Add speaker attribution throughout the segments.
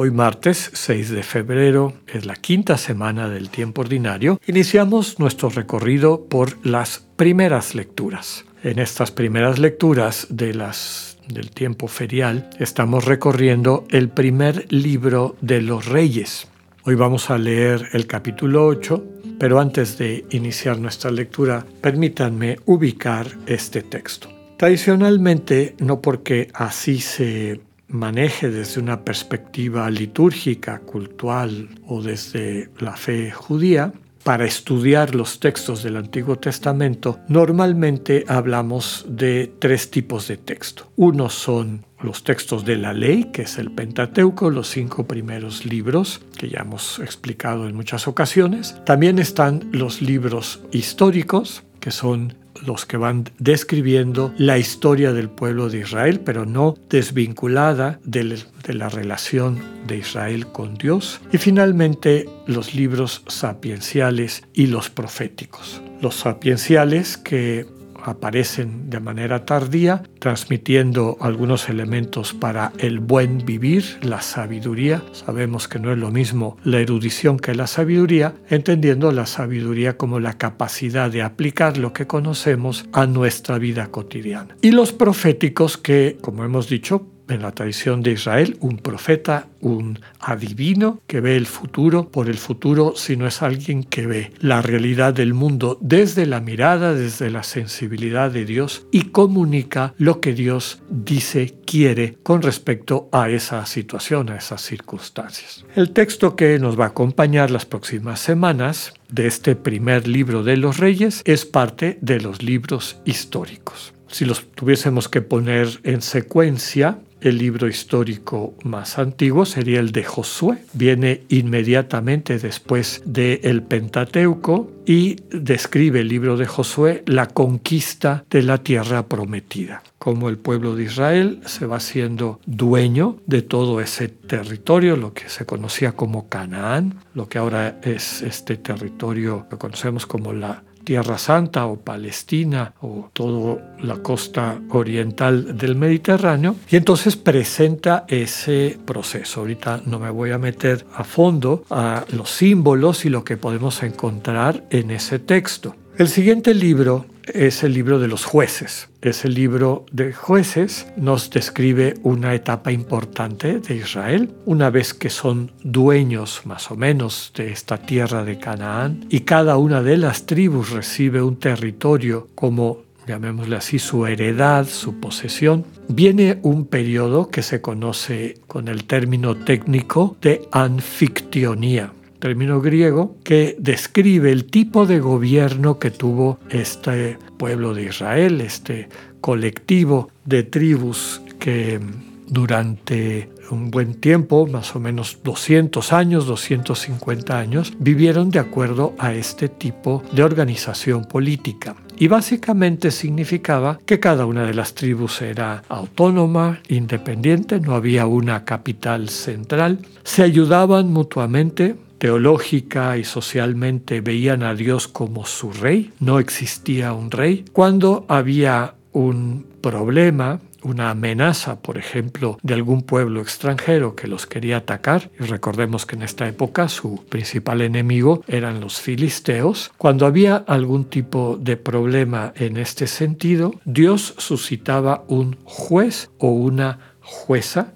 Speaker 1: Hoy martes 6 de febrero es la quinta semana del tiempo ordinario. Iniciamos nuestro recorrido por las primeras lecturas. En estas primeras lecturas de las del tiempo ferial estamos recorriendo el primer libro de los reyes. Hoy vamos a leer el capítulo 8, pero antes de iniciar nuestra lectura, permítanme ubicar este texto. Tradicionalmente, no porque así se maneje desde una perspectiva litúrgica, cultural o desde la fe judía, para estudiar los textos del Antiguo Testamento, normalmente hablamos de tres tipos de texto. Uno son los textos de la ley, que es el Pentateuco, los cinco primeros libros, que ya hemos explicado en muchas ocasiones. También están los libros históricos, que son los que van describiendo la historia del pueblo de Israel, pero no desvinculada de, la relación de Israel con Dios. Y finalmente los libros sapienciales y los proféticos. Los sapienciales que aparecen de manera tardía, transmitiendo algunos elementos para el buen vivir, la sabiduría. Sabemos que no es lo mismo la erudición que la sabiduría, entendiendo la sabiduría como la capacidad de aplicar lo que conocemos a nuestra vida cotidiana. Y los proféticos que, como hemos dicho, en la tradición de Israel, un profeta, un adivino que ve el futuro por el futuro, sino es alguien que ve la realidad del mundo desde la mirada, desde la sensibilidad de Dios y comunica lo que Dios dice, quiere con respecto a esa situación, a esas circunstancias. El texto que nos va a acompañar las próximas semanas de este primer libro de los reyes es parte de los libros históricos. Si los tuviésemos que poner en secuencia, el libro histórico más antiguo sería el de Josué. Viene inmediatamente después del Pentateuco y describe el libro de Josué la conquista de la tierra prometida cómo el pueblo de Israel se va siendo dueño de todo ese territorio, lo que se conocía como Canaán, lo que ahora es este territorio que conocemos como la Tierra Santa o Palestina o toda la costa oriental del Mediterráneo y entonces presenta ese proceso. Ahorita no me voy a meter a fondo a los símbolos y lo que podemos encontrar en ese texto. El siguiente libro es el libro de los jueces. Ese libro de jueces nos describe una etapa importante de Israel, una vez que son dueños más o menos de esta tierra de Canaán y cada una de las tribus recibe un territorio como llamémosle así, su heredad, su posesión, viene un periodo que se conoce con el término técnico de anfictionía término griego que describe el tipo de gobierno que tuvo este pueblo de Israel, este colectivo de tribus que durante un buen tiempo, más o menos 200 años, 250 años, vivieron de acuerdo a este tipo de organización política. Y básicamente significaba que cada una de las tribus era autónoma, independiente, no había una capital central, se ayudaban mutuamente, teológica y socialmente veían a Dios como su rey, no existía un rey. Cuando había un problema, una amenaza, por ejemplo, de algún pueblo extranjero que los quería atacar, y recordemos que en esta época su principal enemigo eran los filisteos, cuando había algún tipo de problema en este sentido, Dios suscitaba un juez o una jueza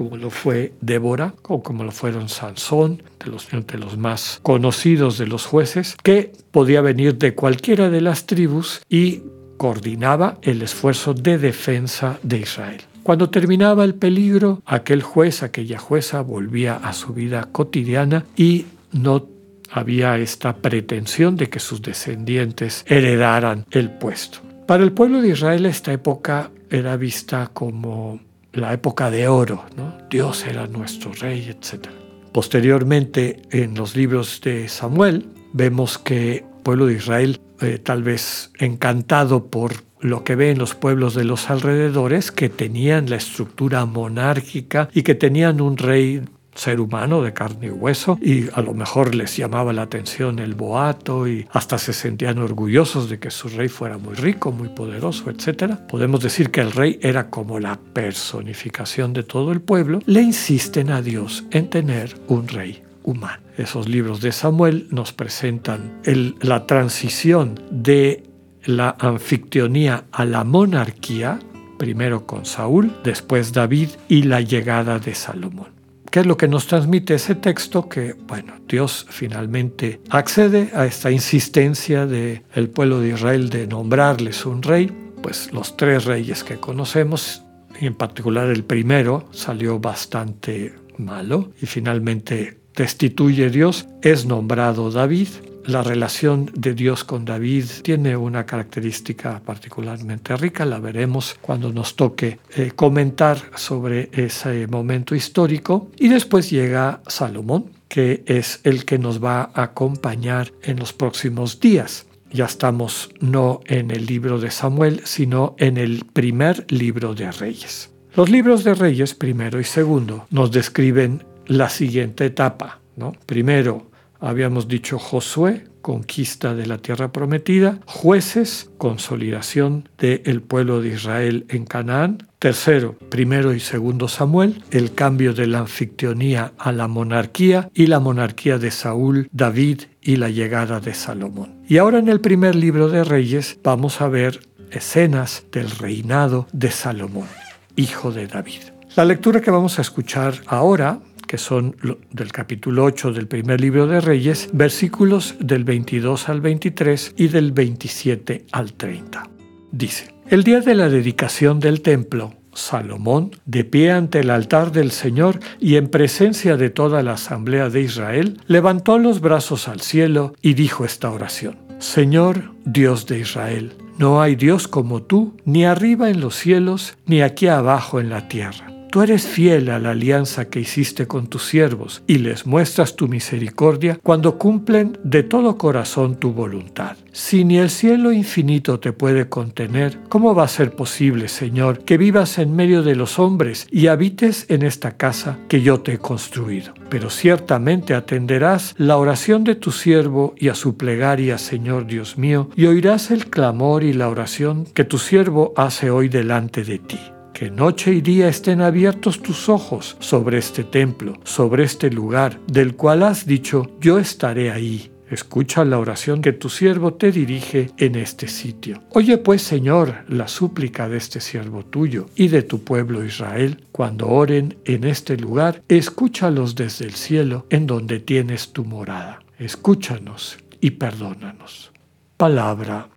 Speaker 1: como lo fue Débora o como lo fueron Sansón, de los, de los más conocidos de los jueces, que podía venir de cualquiera de las tribus y coordinaba el esfuerzo de defensa de Israel. Cuando terminaba el peligro, aquel juez, aquella jueza volvía a su vida cotidiana y no había esta pretensión de que sus descendientes heredaran el puesto. Para el pueblo de Israel esta época era vista como la época de oro, ¿no? Dios era nuestro rey, etc. Posteriormente, en los libros de Samuel, vemos que pueblo de Israel, eh, tal vez encantado por lo que ven los pueblos de los alrededores, que tenían la estructura monárquica y que tenían un rey ser humano de carne y hueso y a lo mejor les llamaba la atención el boato y hasta se sentían orgullosos de que su rey fuera muy rico, muy poderoso, etc. Podemos decir que el rey era como la personificación de todo el pueblo. Le insisten a Dios en tener un rey humano. Esos libros de Samuel nos presentan la transición de la anfictionía a la monarquía, primero con Saúl, después David y la llegada de Salomón. ¿Qué es lo que nos transmite ese texto? Que, bueno, Dios finalmente accede a esta insistencia del el pueblo de Israel de nombrarles un rey, pues los tres reyes que conocemos, y en particular el primero, salió bastante malo y finalmente destituye Dios, es nombrado David, la relación de Dios con David tiene una característica particularmente rica, la veremos cuando nos toque eh, comentar sobre ese momento histórico. Y después llega Salomón, que es el que nos va a acompañar en los próximos días. Ya estamos no en el libro de Samuel, sino en el primer libro de Reyes. Los libros de Reyes, primero y segundo, nos describen la siguiente etapa. ¿no? Primero, Habíamos dicho Josué, conquista de la tierra prometida, jueces, consolidación del pueblo de Israel en Canaán. Tercero, primero y segundo Samuel, el cambio de la anfictionía a la monarquía y la monarquía de Saúl, David y la llegada de Salomón. Y ahora en el primer libro de Reyes vamos a ver escenas del reinado de Salomón, hijo de David. La lectura que vamos a escuchar ahora que son del capítulo 8 del primer libro de Reyes, versículos del 22 al 23 y del 27 al 30. Dice, el día de la dedicación del templo, Salomón, de pie ante el altar del Señor y en presencia de toda la asamblea de Israel, levantó los brazos al cielo y dijo esta oración. Señor, Dios de Israel, no hay Dios como tú, ni arriba en los cielos, ni aquí abajo en la tierra Tú eres fiel a la alianza que hiciste con tus siervos y les muestras tu misericordia cuando cumplen de todo corazón tu voluntad. Si ni el cielo infinito te puede contener, ¿cómo va a ser posible, Señor, que vivas en medio de los hombres y habites en esta casa que yo te he construido? Pero ciertamente atenderás la oración de tu siervo y a su plegaria, Señor Dios mío, y oirás el clamor y la oración que tu siervo hace hoy delante de ti que noche y día estén abiertos tus ojos sobre este templo, sobre este lugar, del cual has dicho, yo estaré ahí. Escucha la oración que tu siervo te dirige en este sitio. Oye pues, Señor, la súplica de este siervo tuyo y de tu pueblo Israel, cuando oren en este lugar, escúchalos desde el cielo, en donde tienes tu morada. Escúchanos y perdónanos. Palabra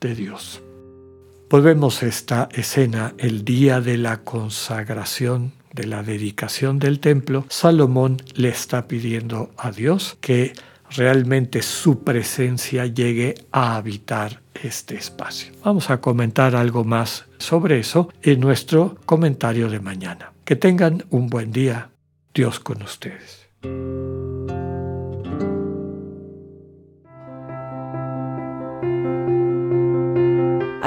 Speaker 1: de Dios. Volvemos esta escena el día de la consagración, de la dedicación del templo. Salomón le está pidiendo a Dios que realmente su presencia llegue a habitar este espacio. Vamos a comentar algo más sobre eso en nuestro comentario de mañana. Que tengan un buen día. Dios con ustedes.